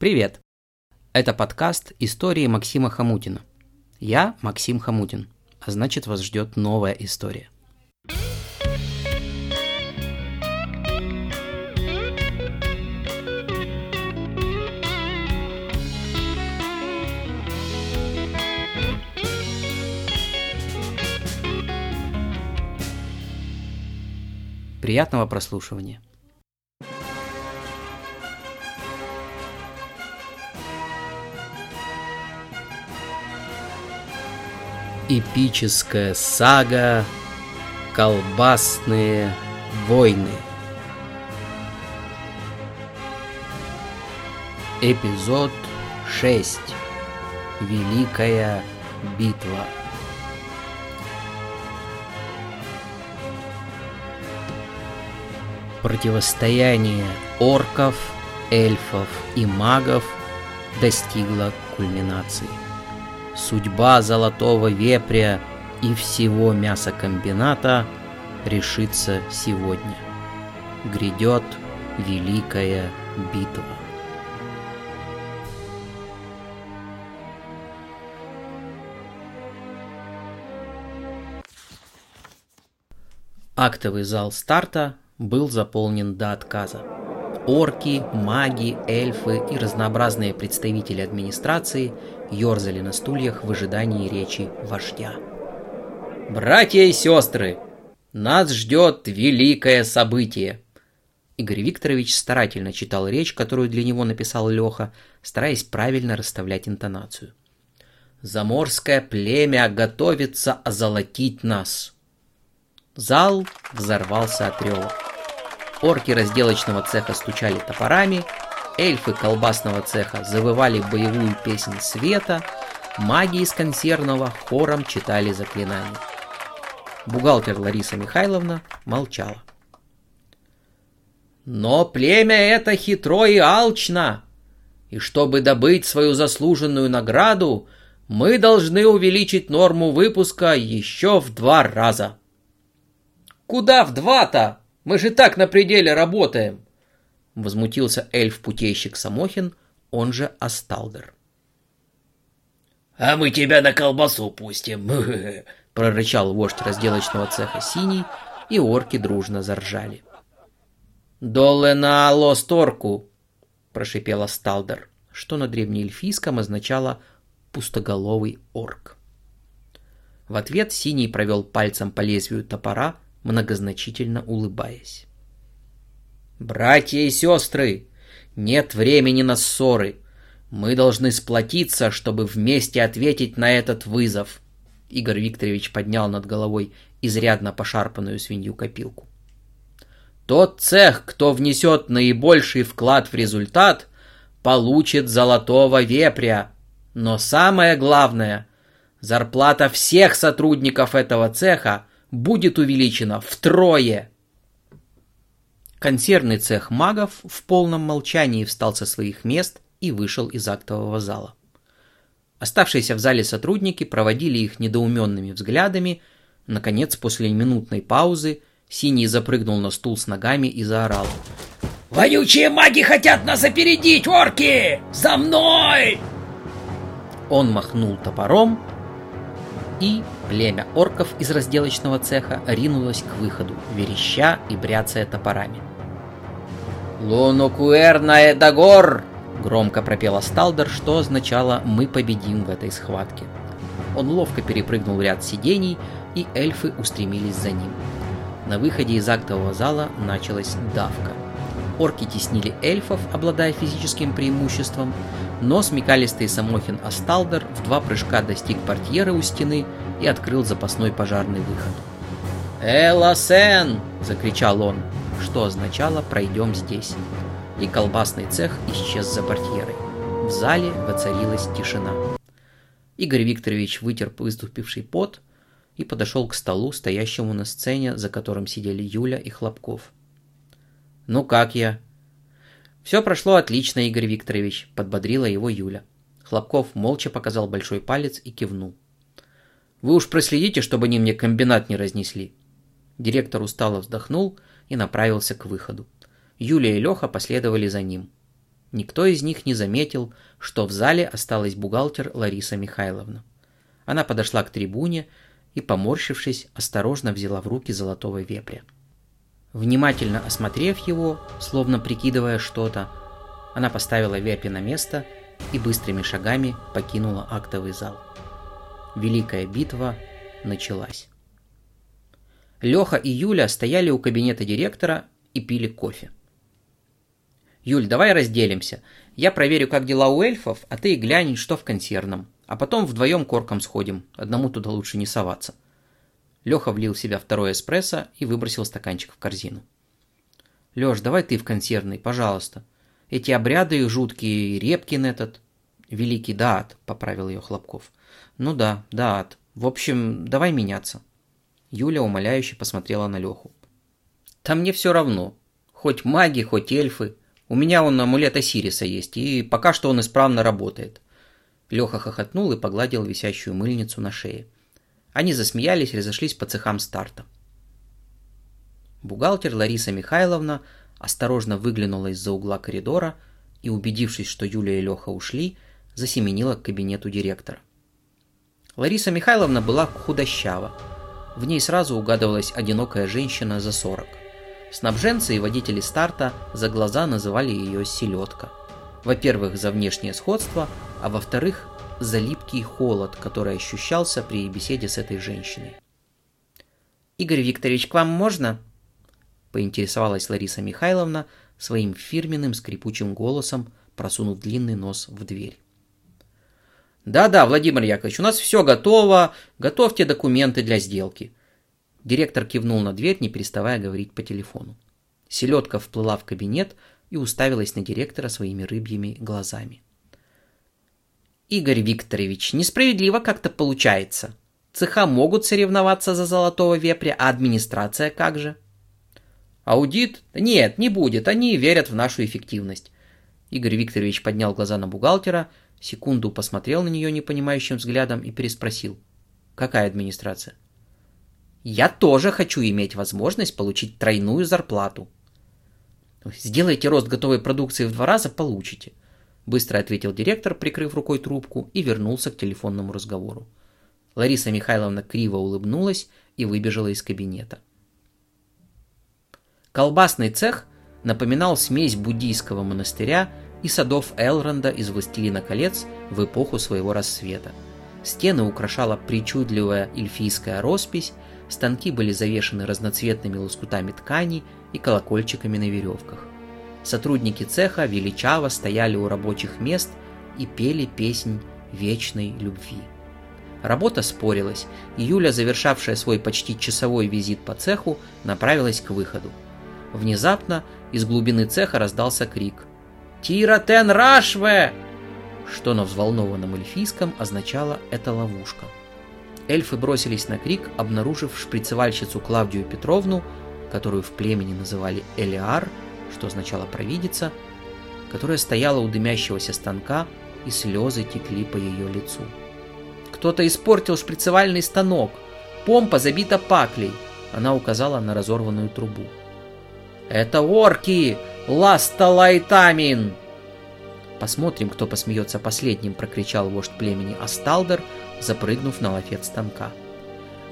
Привет! Это подкаст «Истории Максима Хамутина». Я Максим Хамутин, а значит вас ждет новая история. Приятного прослушивания. Эпическая сага «Колбасные войны». Эпизод 6. Великая битва. Противостояние орков, эльфов и магов достигло кульминации. Судьба золотого вепря и всего мясокомбината решится сегодня. Грядет великая битва. Актовый зал старта был заполнен до отказа. Орки, маги, эльфы и разнообразные представители администрации ерзали на стульях в ожидании речи вождя. «Братья и сестры, нас ждет великое событие!» Игорь Викторович старательно читал речь, которую для него написал Леха, стараясь правильно расставлять интонацию. «Заморское племя готовится озолотить нас!» Зал взорвался от рева. Орки разделочного цеха стучали топорами, эльфы колбасного цеха завывали боевую песнь света, маги из консервного хором читали заклинания. Бухгалтер Лариса Михайловна молчала. Но племя это хитро и алчно, и чтобы добыть свою заслуженную награду, мы должны увеличить норму выпуска еще в два раза. Куда в два-то? Мы же так на пределе работаем!» Возмутился эльф-путейщик Самохин, он же Асталдер. «А мы тебя на колбасу пустим!» — прорычал вождь разделочного цеха Синий, и орки дружно заржали. «Доле на лосторку!» — прошипел Асталдер, что на древнеэльфийском означало «пустоголовый орк». В ответ Синий провел пальцем по лезвию топора, многозначительно улыбаясь. «Братья и сестры, нет времени на ссоры. Мы должны сплотиться, чтобы вместе ответить на этот вызов». Игорь Викторович поднял над головой изрядно пошарпанную свинью-копилку. Тот цех, кто внесет наибольший вклад в результат, получит золотого вепря. Но самое главное, зарплата всех сотрудников этого цеха будет увеличена втрое. Консервный цех магов в полном молчании встал со своих мест и вышел из актового зала. Оставшиеся в зале сотрудники проводили их недоуменными взглядами. Наконец, после минутной паузы, Синий запрыгнул на стул с ногами и заорал. «Вонючие маги хотят нас опередить, орки! За мной!» Он махнул топором, и племя орков из разделочного цеха ринулось к выходу, вереща и бряцая топорами. «Лунокуэрна Эдагор!» — громко пропел Асталдер, что означало «мы победим в этой схватке». Он ловко перепрыгнул ряд сидений, и эльфы устремились за ним. На выходе из актового зала началась давка. Орки теснили эльфов, обладая физическим преимуществом, но смекалистый Самохин Асталдер в два прыжка достиг портьеры у стены и открыл запасной пожарный выход. «Эласен!» – закричал он, что означало «пройдем здесь». И колбасный цех исчез за портьерой. В зале воцарилась тишина. Игорь Викторович вытер выступивший пот и подошел к столу, стоящему на сцене, за которым сидели Юля и Хлопков. «Ну как я?» «Все прошло отлично, Игорь Викторович», – подбодрила его Юля. Хлопков молча показал большой палец и кивнул. «Вы уж проследите, чтобы они мне комбинат не разнесли». Директор устало вздохнул и направился к выходу. Юлия и Леха последовали за ним. Никто из них не заметил, что в зале осталась бухгалтер Лариса Михайловна. Она подошла к трибуне и, поморщившись, осторожно взяла в руки золотого вепря. Внимательно осмотрев его, словно прикидывая что-то, она поставила вепи на место и быстрыми шагами покинула актовый зал. Великая битва началась. Леха и Юля стояли у кабинета директора и пили кофе. «Юль, давай разделимся. Я проверю, как дела у эльфов, а ты глянь, что в консервном. А потом вдвоем корком сходим. Одному туда лучше не соваться». Леха влил в себя второй эспрессо и выбросил стаканчик в корзину. «Леш, давай ты в консервный, пожалуйста. Эти обряды жуткие, Репкин этот...» «Великий Даат», — поправил ее Хлопков. «Ну да, Даат. В общем, давай меняться». Юля умоляюще посмотрела на Леху. «Там мне все равно. Хоть маги, хоть эльфы. У меня он амулет Осириса есть, и пока что он исправно работает». Леха хохотнул и погладил висящую мыльницу на шее. Они засмеялись и разошлись по цехам старта. Бухгалтер Лариса Михайловна осторожно выглянула из-за угла коридора и, убедившись, что Юля и Леха ушли, засеменила к кабинету директора. Лариса Михайловна была худощава. В ней сразу угадывалась одинокая женщина за 40. Снабженцы и водители старта за глаза называли ее «селедка». Во-первых, за внешнее сходство, а во-вторых, за липкий холод, который ощущался при беседе с этой женщиной. «Игорь Викторович, к вам можно?» – поинтересовалась Лариса Михайловна своим фирменным скрипучим голосом, просунув длинный нос в дверь. «Да-да, Владимир Яковлевич, у нас все готово, готовьте документы для сделки». Директор кивнул на дверь, не переставая говорить по телефону. Селедка вплыла в кабинет и уставилась на директора своими рыбьими глазами. Игорь Викторович, несправедливо как-то получается. Цеха могут соревноваться за золотого вепря, а администрация как же? Аудит? Нет, не будет, они верят в нашу эффективность. Игорь Викторович поднял глаза на бухгалтера, секунду посмотрел на нее непонимающим взглядом и переспросил. Какая администрация? Я тоже хочу иметь возможность получить тройную зарплату. Сделайте рост готовой продукции в два раза, получите. Быстро ответил директор, прикрыв рукой трубку, и вернулся к телефонному разговору. Лариса Михайловна криво улыбнулась и выбежала из кабинета. Колбасный цех напоминал смесь буддийского монастыря и садов Элронда из «Властелина колец» в эпоху своего рассвета. Стены украшала причудливая эльфийская роспись, станки были завешены разноцветными лоскутами ткани и колокольчиками на веревках. Сотрудники цеха величаво стояли у рабочих мест и пели песнь вечной любви. Работа спорилась, и Юля, завершавшая свой почти часовой визит по цеху, направилась к выходу. Внезапно из глубины цеха раздался крик «Тира тен рашве!», что на взволнованном эльфийском означало «это ловушка». Эльфы бросились на крик, обнаружив шприцевальщицу Клавдию Петровну, которую в племени называли Элиар, что означало «провидица», которая стояла у дымящегося станка, и слезы текли по ее лицу. «Кто-то испортил шприцевальный станок! Помпа забита паклей!» Она указала на разорванную трубу. «Это орки! Ласталайтамин!» «Посмотрим, кто посмеется последним!» – прокричал вождь племени Асталдер, запрыгнув на лафет станка.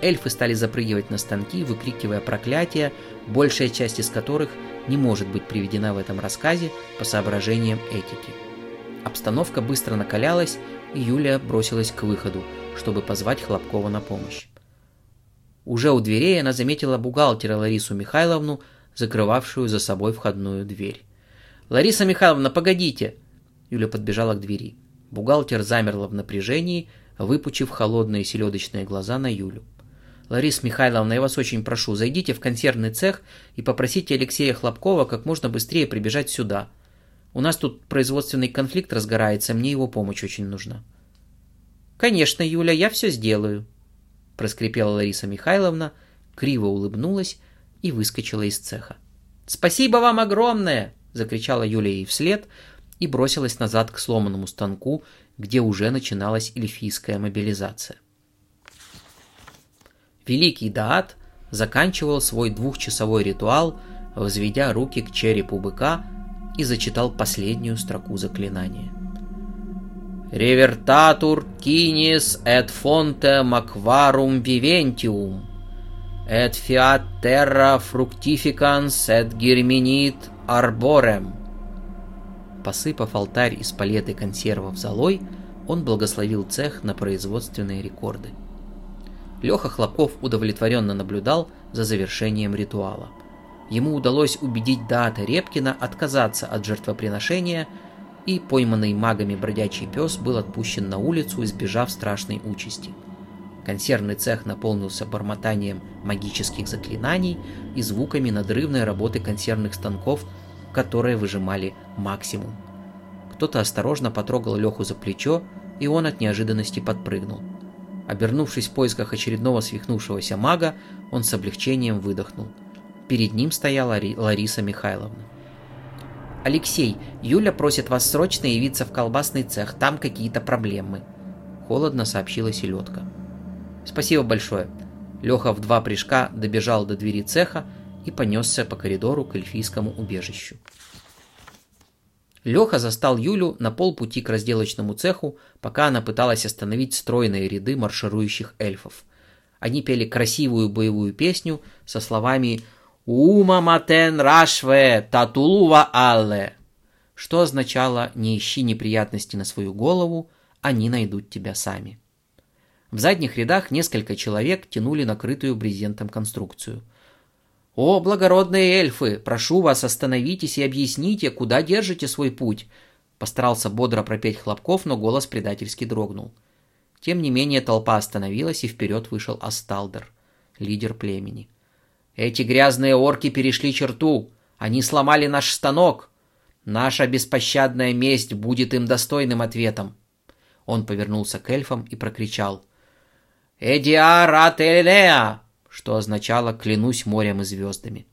Эльфы стали запрыгивать на станки, выкрикивая проклятия, большая часть из которых не может быть приведена в этом рассказе по соображениям этики. Обстановка быстро накалялась, и Юлия бросилась к выходу, чтобы позвать Хлопкова на помощь. Уже у дверей она заметила бухгалтера Ларису Михайловну, закрывавшую за собой входную дверь. «Лариса Михайловна, погодите!» Юля подбежала к двери. Бухгалтер замерла в напряжении, выпучив холодные селедочные глаза на Юлю. Лариса Михайловна, я вас очень прошу, зайдите в консервный цех и попросите Алексея Хлопкова как можно быстрее прибежать сюда. У нас тут производственный конфликт разгорается, мне его помощь очень нужна. Конечно, Юля, я все сделаю, проскрипела Лариса Михайловна, криво улыбнулась и выскочила из цеха. Спасибо вам огромное, закричала Юля ей вслед и бросилась назад к сломанному станку, где уже начиналась эльфийская мобилизация. Великий Даат заканчивал свой двухчасовой ритуал, возведя руки к черепу быка и зачитал последнюю строку заклинания. «Реверtatur kinis et fonte macvarum viventium, et fiat terra fructificans et germinit arborem». Посыпав алтарь из палеты консервов золой, он благословил цех на производственные рекорды. Леха Хлопков удовлетворенно наблюдал за завершением ритуала. Ему удалось убедить Дата Репкина отказаться от жертвоприношения, и пойманный магами бродячий пес был отпущен на улицу, избежав страшной участи. Консервный цех наполнился бормотанием магических заклинаний и звуками надрывной работы консервных станков, которые выжимали максимум. Кто-то осторожно потрогал Леху за плечо, и он от неожиданности подпрыгнул. Обернувшись в поисках очередного свихнувшегося мага, он с облегчением выдохнул. Перед ним стояла Лариса Михайловна. «Алексей, Юля просит вас срочно явиться в колбасный цех, там какие-то проблемы», — холодно сообщила селедка. «Спасибо большое». Леха в два прыжка добежал до двери цеха и понесся по коридору к эльфийскому убежищу. Леха застал Юлю на полпути к разделочному цеху, пока она пыталась остановить стройные ряды марширующих эльфов. Они пели красивую боевую песню со словами «Ума матен рашве татулува алле», что означало «не ищи неприятности на свою голову, они найдут тебя сами». В задних рядах несколько человек тянули накрытую брезентом конструкцию – «О, благородные эльфы, прошу вас, остановитесь и объясните, куда держите свой путь!» Постарался бодро пропеть Хлопков, но голос предательски дрогнул. Тем не менее толпа остановилась, и вперед вышел Асталдер, лидер племени. «Эти грязные орки перешли черту! Они сломали наш станок! Наша беспощадная месть будет им достойным ответом!» Он повернулся к эльфам и прокричал. «Эдиар Ателеа! Что означало «клянусь морем и звездами».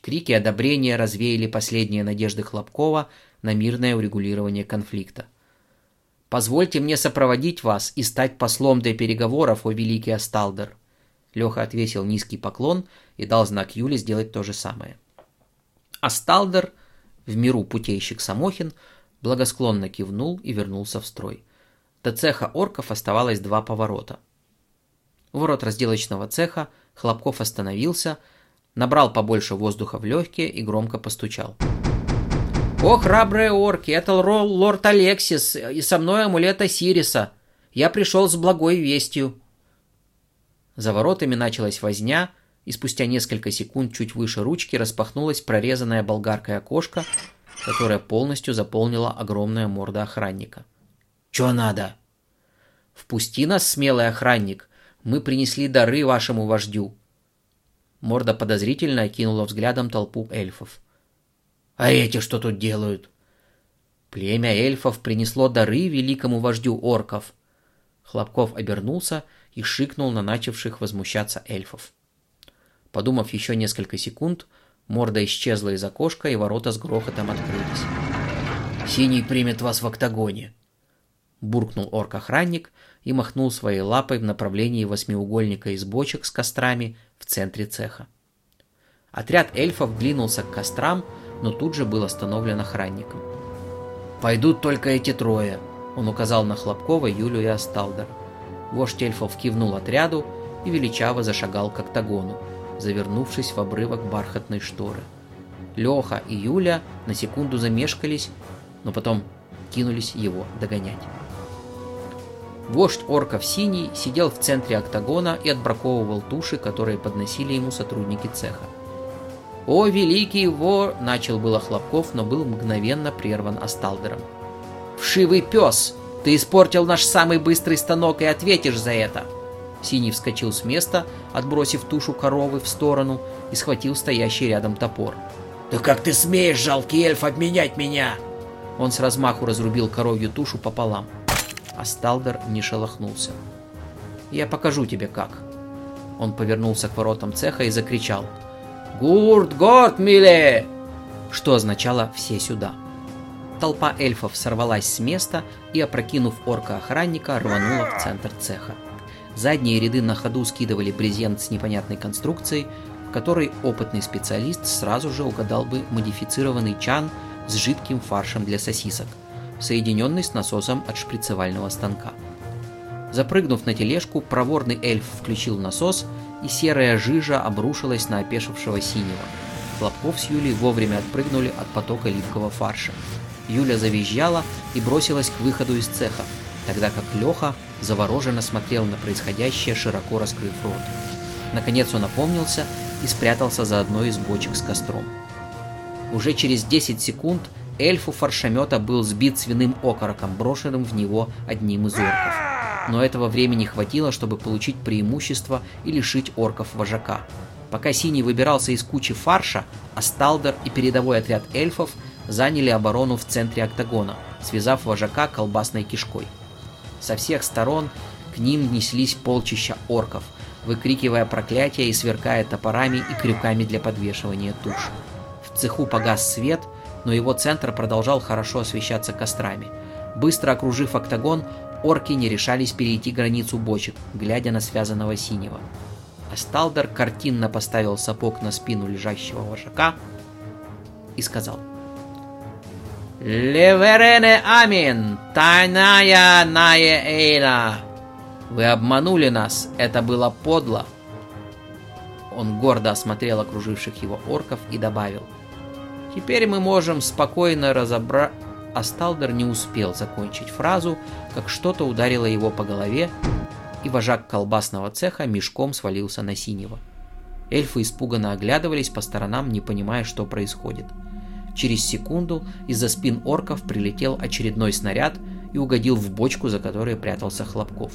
Крики одобрения развеяли последние надежды Хлопкова на мирное урегулирование конфликта. «Позвольте мне сопроводить вас и стать послом для переговоров, о великий Асталдер». Леха отвесил низкий поклон и дал знак Юле сделать то же самое. Асталдер, в миру путейщик Самохин, благосклонно кивнул и вернулся в строй. До цеха орков оставалось два поворота. Ворот разделочного цеха Хлопков остановился, набрал побольше воздуха в легкие и громко постучал. «О, храбрые орки, это лорд Алексис и со мной амулет Осириса. Я пришел с благой вестью». За воротами началась возня, и спустя несколько секунд чуть выше ручки распахнулась прорезанная болгаркой окошко, которое полностью заполнила огромная морда охранника. «Чё надо?» «Впусти нас, смелый охранник, мы принесли дары вашему вождю». Морда подозрительно окинула взглядом толпу эльфов. «А эти что тут делают?» «Племя эльфов принесло дары великому вождю орков». Хлопков обернулся и шикнул на начавших возмущаться эльфов. Подумав еще несколько секунд, морда исчезла из окошка, и ворота с грохотом открылись. «Синий примет вас в октагоне», — буркнул орк-охранник и махнул своей лапой в направлении восьмиугольника из бочек с кострами в центре цеха. Отряд эльфов двинулся к кострам, но тут же был остановлен охранником. «Пойдут только эти трое», — он указал на Хлопкова, Юлю и Асталдера. Вождь эльфов кивнул отряду и величаво зашагал к октагону, завернувшись в обрывок бархатной шторы. Леха и Юля на секунду замешкались, но потом кинулись его догонять. Вождь орков Синий сидел в центре октагона и отбраковывал туши, которые подносили ему сотрудники цеха. «О, великий вор!» – начал было Хлопков, но был мгновенно прерван Асталдером. «Вшивый пес! Ты испортил наш самый быстрый станок и ответишь за это!» Синий вскочил с места, отбросив тушу коровы в сторону и схватил стоящий рядом топор. «Да как ты смеешь, жалкий эльф, обменять меня?» Он с размаху разрубил коровью тушу пополам. Асталдер не шелохнулся. «Я покажу тебе как». Он повернулся к воротам цеха и закричал. «Гурт, горд, миле!» Что означало «все сюда». Толпа эльфов сорвалась с места и, опрокинув орка-охранника, рванула в центр цеха. Задние ряды на ходу скидывали брезент с непонятной конструкцией, в которой опытный специалист сразу же угадал бы модифицированный чан с жидким фаршем для сосисок, соединенный с насосом от шприцевального станка. Запрыгнув на тележку, проворный эльф включил насос, и серая жижа обрушилась на опешившего синего. Хлопков с Юлей вовремя отпрыгнули от потока липкого фарша. Юля завизжала и бросилась к выходу из цеха, тогда как Леха завороженно смотрел на происходящее, широко раскрыв рот. Наконец он опомнился и спрятался за одной из бочек с костром. Уже через 10 секунд эльфу фаршемета был сбит свиным окороком, брошенным в него одним из орков. Но этого времени хватило, чтобы получить преимущество и лишить орков вожака. Пока Синий выбирался из кучи фарша, Асталдер и передовой отряд эльфов заняли оборону в центре октагона, связав вожака колбасной кишкой. Со всех сторон к ним неслись полчища орков, выкрикивая проклятия и сверкая топорами и крюками для подвешивания туш. В цеху погас свет, но его центр продолжал хорошо освещаться кострами. Быстро окружив октагон, орки не решались перейти границу бочек, глядя на связанного синего. Асталдер картинно поставил сапог на спину лежащего вожака и сказал «Леверене амин, тайная ная эйна!» Вы обманули нас, это было подло. Он гордо осмотрел окруживших его орков и добавил. Теперь мы можем спокойно разобрать... Асталдер не успел закончить фразу, как что-то ударило его по голове, и вожак колбасного цеха мешком свалился на синего. Эльфы испуганно оглядывались по сторонам, не понимая, что происходит. Через секунду из-за спин орков прилетел очередной снаряд и угодил в бочку, за которой прятался Хлопков.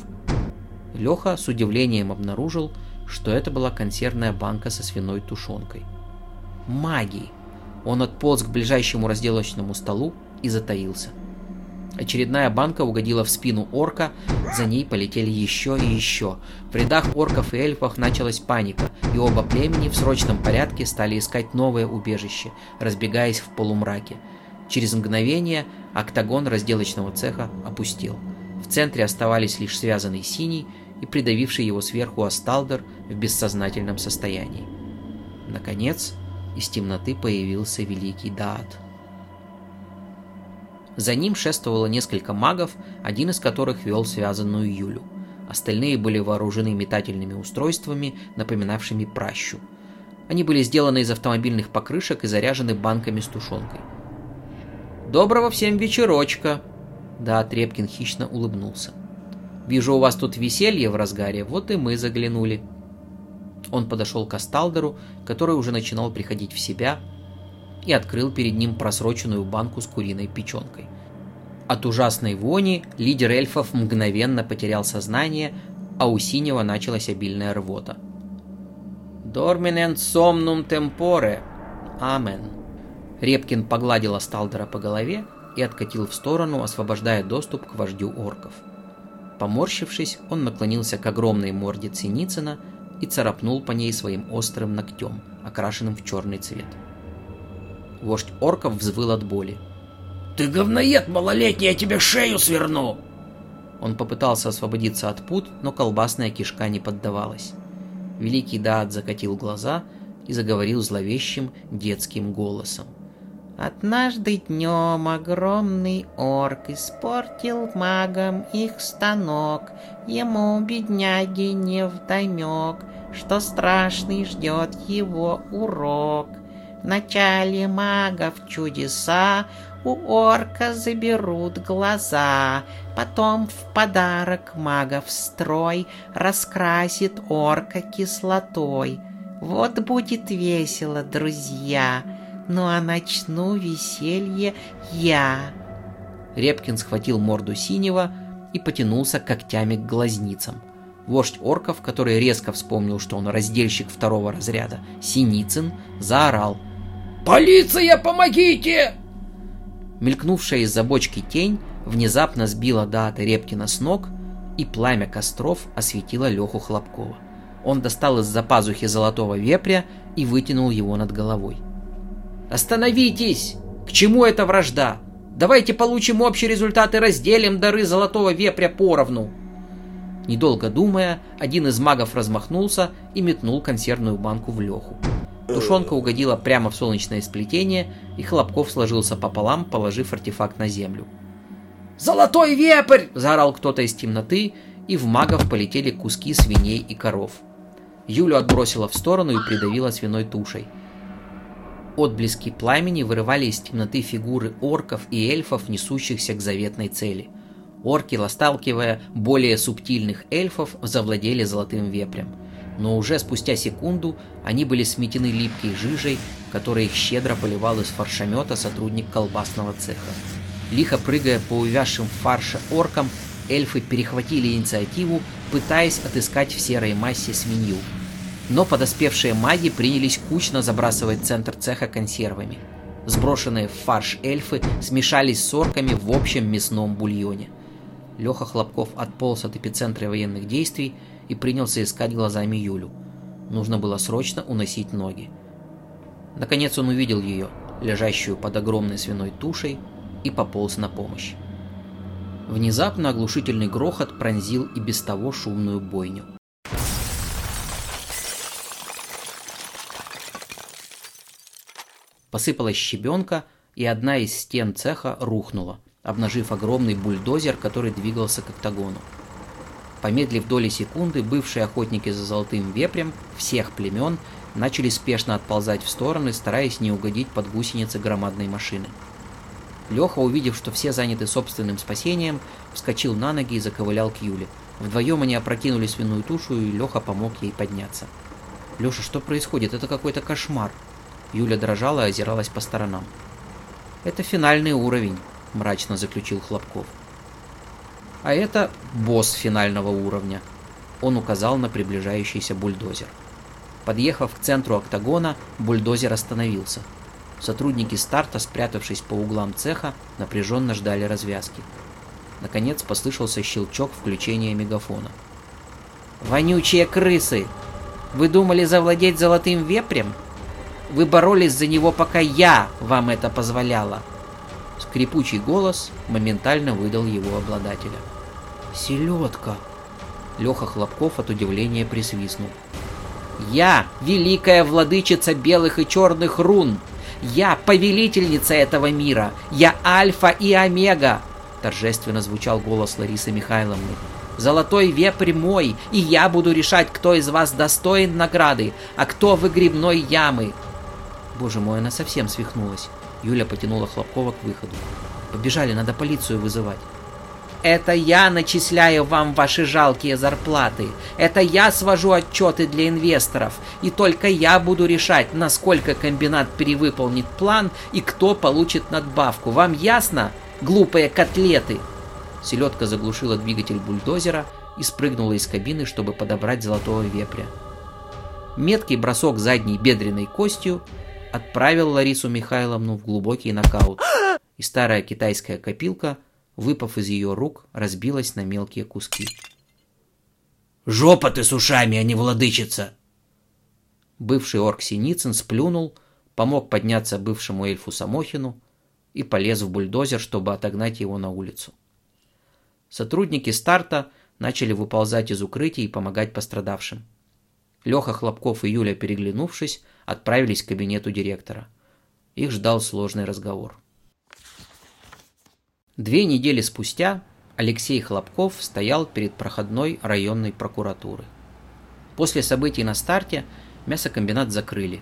Леха с удивлением обнаружил, что это была консервная банка со свиной тушенкой. Магии! Он отполз к ближайшему разделочному столу и затаился. Очередная банка угодила в спину орка, за ней полетели еще и еще. В рядах орков и эльфов началась паника, и оба племени в срочном порядке стали искать новое убежище, разбегаясь в полумраке. Через мгновение октагон разделочного цеха опустел. В центре оставались лишь связанный синий и придавивший его сверху Асталдер в бессознательном состоянии. Наконец, из темноты появился великий Даат. За ним шествовало несколько магов, один из которых вел связанную Юлю. Остальные были вооружены метательными устройствами, напоминавшими пращу. Они были сделаны из автомобильных покрышек и заряжены банками с тушенкой. «Доброго всем вечерочка!» Да, Трепкин хищно улыбнулся. Вижу, у вас тут веселье в разгаре, вот и мы заглянули. Он подошел к Асталдеру, который уже начинал приходить в себя, и открыл перед ним просроченную банку с куриной печенкой. От ужасной вони лидер эльфов мгновенно потерял сознание, а у синего началась обильная рвота. «Дорминен сомнум темпоре. Амен». Репкин погладил Асталдера по голове и откатил в сторону, освобождая доступ к вождю орков. Поморщившись, он наклонился к огромной морде Ценицына и царапнул по ней своим острым ногтем, окрашенным в черный цвет. Вождь орков взвыл от боли. «Ты говноед малолетний, я тебе шею сверну!» Он попытался освободиться от пут, но колбасная кишка не поддавалась. Великий Даат закатил глаза и заговорил зловещим детским голосом. Однажды днем огромный орк испортил магам их станок. Ему, бедняги, не вдомек, что страшный ждет его урок. В начале магов чудеса у орка заберут глаза, Потом в подарок магов строй Раскрасит орка кислотой. Вот будет весело, друзья, ну а начну веселье я. Репкин схватил морду синего и потянулся когтями к глазницам. Вождь орков, который резко вспомнил, что он раздельщик второго разряда, Синицын, заорал. «Полиция, помогите!» Мелькнувшая из-за бочки тень внезапно сбила Даата Репкина с ног, и пламя костров осветило Леху Хлопкова. Он достал из-за пазухи золотого вепря и вытянул его над головой. Остановитесь! К чему эта вражда? Давайте получим общий результат и разделим дары золотого вепря поровну. Недолго думая, один из магов размахнулся и метнул консервную банку в Леху. Тушенка угодила прямо в солнечное сплетение, и Хлопков сложился пополам, положив артефакт на землю. «Золотой вепрь!» – заорал кто-то из темноты, и в магов полетели куски свиней и коров. Юлю отбросила в сторону и придавила свиной тушей. Отблески пламени вырывали из темноты фигуры орков и эльфов, несущихся к заветной цели. Орки, ласталкивая более субтильных эльфов, завладели золотым вепрем – но уже спустя секунду они были сметены липкой жижей, которой их щедро поливал из фаршемета сотрудник колбасного цеха. Лихо прыгая по увязшим в фарше оркам, эльфы перехватили инициативу, пытаясь отыскать в серой массе свинью. Но подоспевшие маги принялись кучно забрасывать центр цеха консервами. Сброшенные в фарш эльфы смешались с орками в общем мясном бульоне. Леха Хлопков отполз от эпицентра военных действий и принялся искать глазами Юлю. Нужно было срочно уносить ноги. Наконец он увидел ее, лежащую под огромной свиной тушей, и пополз на помощь. Внезапно оглушительный грохот пронзил и без того шумную бойню. Посыпалась щебенка, и одна из стен цеха рухнула, обнажив огромный бульдозер, который двигался к октагону. Помедлив доли секунды, бывшие охотники за золотым вепрем всех племен начали спешно отползать в стороны, стараясь не угодить под гусеницы громадной машины. Леха, увидев, что все заняты собственным спасением, вскочил на ноги и заковылял к Юле. Вдвоем они опрокинули свиную тушу, и Леха помог ей подняться. «Леша, что происходит? Это какой-то кошмар!» Юля дрожала и озиралась по сторонам. «Это финальный уровень», — мрачно заключил Хлопков. А это босс финального уровня. Он указал на приближающийся бульдозер. Подъехав к центру октагона, бульдозер остановился. Сотрудники старта, спрятавшись по углам цеха, напряженно ждали развязки. Наконец послышался щелчок включения мегафона. «Вонючие крысы! Вы думали завладеть золотым вепрем? Вы боролись за него, пока я вам это позволяла!» Скрипучий голос моментально выдал его обладателя. «Селедка!» Леха Хлопков от удивления присвистнул. «Я великая владычица белых и черных рун! Я повелительница этого мира! Я Альфа и Омега!» Торжественно звучал голос Ларисы Михайловны. «Золотой вепрь мой, и я буду решать, кто из вас достоин награды, а кто выгребной ямы!» Боже мой, она совсем свихнулась. Юля потянула Хлопкова к выходу. «Побежали, надо полицию вызывать». Это я начисляю вам ваши жалкие зарплаты. Это я свожу отчеты для инвесторов. И только я буду решать, насколько комбинат перевыполнит план и кто получит надбавку. Вам ясно, глупые котлеты?» Селедка заглушила двигатель бульдозера и спрыгнула из кабины, чтобы подобрать золотого вепря. Меткий бросок задней бедренной костью отправил Ларису Михайловну в глубокий нокаут, и старая китайская копилка – выпав из ее рук, разбилась на мелкие куски. «Жопа ты с ушами, а не владычица!» Бывший орк Синицын сплюнул, помог подняться бывшему эльфу Самохину и полез в бульдозер, чтобы отогнать его на улицу. Сотрудники старта начали выползать из укрытий и помогать пострадавшим. Леха Хлопков и Юля, переглянувшись, отправились к кабинету директора. Их ждал сложный разговор. Две недели спустя Алексей Хлопков стоял перед проходной районной прокуратуры. После событий на старте мясокомбинат закрыли.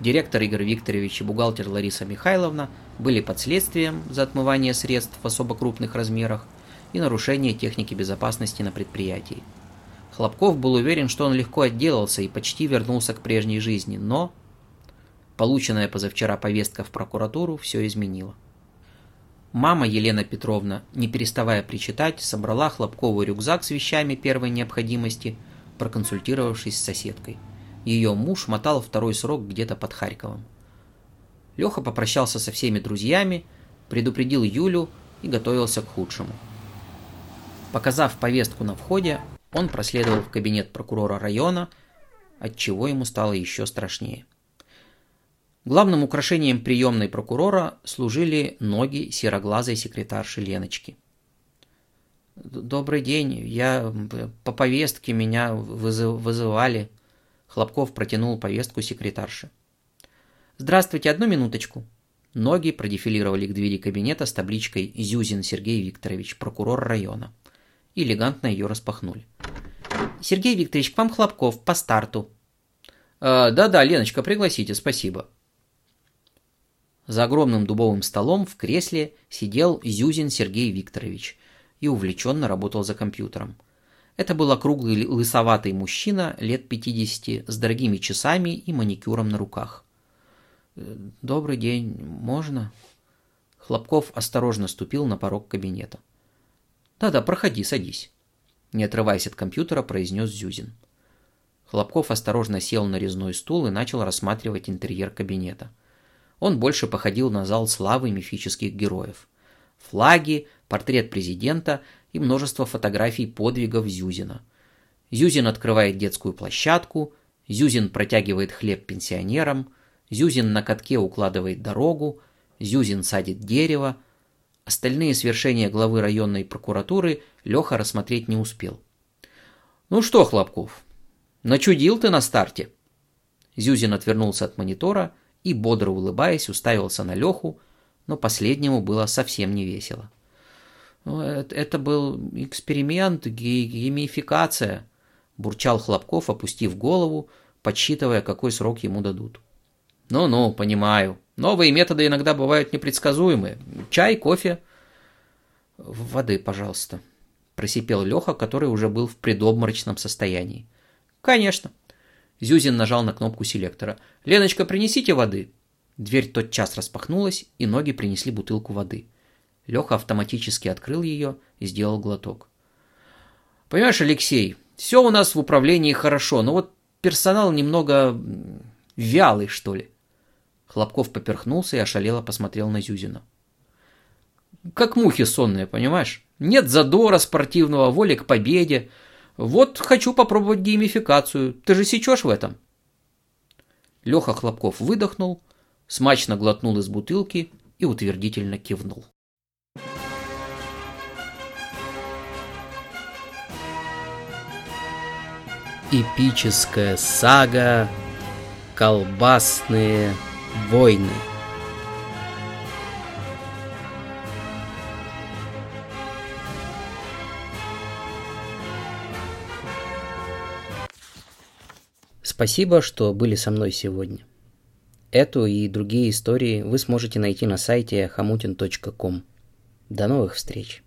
Директор Игорь Викторович и бухгалтер Лариса Михайловна были под следствием за отмывание средств в особо крупных размерах и нарушение техники безопасности на предприятии. Хлопков был уверен, что он легко отделался и почти вернулся к прежней жизни, но полученная позавчера повестка в прокуратуру все изменила. Мама Елена Петровна, не переставая причитать, собрала хлопковый рюкзак с вещами первой необходимости, проконсультировавшись с соседкой. Ее муж мотал второй срок где-то под Харьковом. Леха попрощался со всеми друзьями, предупредил Юлю и готовился к худшему. Показав повестку на входе, он проследовал в кабинет прокурора района, от чего ему стало еще страшнее. Главным украшением приемной прокурора служили ноги сероглазой секретарши Леночки. «Добрый день, я по повестке меня вызывали». Хлопков протянул повестку секретарше. Здравствуйте, одну минуточку. Ноги продефилировали к двери кабинета с табличкой «Зюзин Сергей Викторович, прокурор района». Элегантно ее распахнули. «Сергей Викторович, к вам Хлопков, по старту». «Да-да, «Да, Леночка, пригласите, спасибо». За огромным дубовым столом в кресле сидел Зюзин Сергей Викторович и увлеченно работал за компьютером. Это был округлый лысоватый мужчина лет 50 с дорогими часами и маникюром на руках. «Э, «Добрый день, можно?» Хлопков осторожно ступил на порог кабинета. «Да-да, проходи, садись», — не отрываясь от компьютера, произнес Зюзин. Хлопков осторожно сел на резной стул и начал рассматривать интерьер кабинета. Он больше походил на зал славы мифических героев. Флаги, портрет президента и множество фотографий подвигов Зюзина. Зюзин открывает детскую площадку, Зюзин протягивает хлеб пенсионерам, Зюзин на катке укладывает дорогу, Зюзин садит дерево. Остальные свершения главы районной прокуратуры Леха рассмотреть не успел. «Ну что, Хлопков, начудил ты на старте?» Зюзин отвернулся от монитора и, бодро улыбаясь, уставился на Леху, но последнему было совсем не весело. «Ну, это, был эксперимент, геймификация, бурчал Хлопков, опустив голову, подсчитывая, какой срок ему дадут. Ну-ну, понимаю. Новые методы иногда бывают непредсказуемые. Чай, кофе. Воды, пожалуйста. Просипел Леха, который уже был в предобморочном состоянии. Конечно. Зюзин нажал на кнопку селектора. «Леночка, принесите воды!» Дверь тотчас распахнулась, и ноги принесли бутылку воды. Леха автоматически открыл ее и сделал глоток. «Понимаешь, Алексей, все у нас в управлении хорошо, но вот персонал немного вялый, что ли». Хлопков поперхнулся и ошалело посмотрел на Зюзина. «Как мухи сонные, понимаешь? Нет задора спортивного, воли к победе, вот хочу попробовать геймификацию. Ты же сечешь в этом?» Леха Хлопков выдохнул, смачно глотнул из бутылки и утвердительно кивнул. Эпическая сага «Колбасные войны» Спасибо, что были со мной сегодня. Эту и другие истории вы сможете найти на сайте hamutin.com. До новых встреч!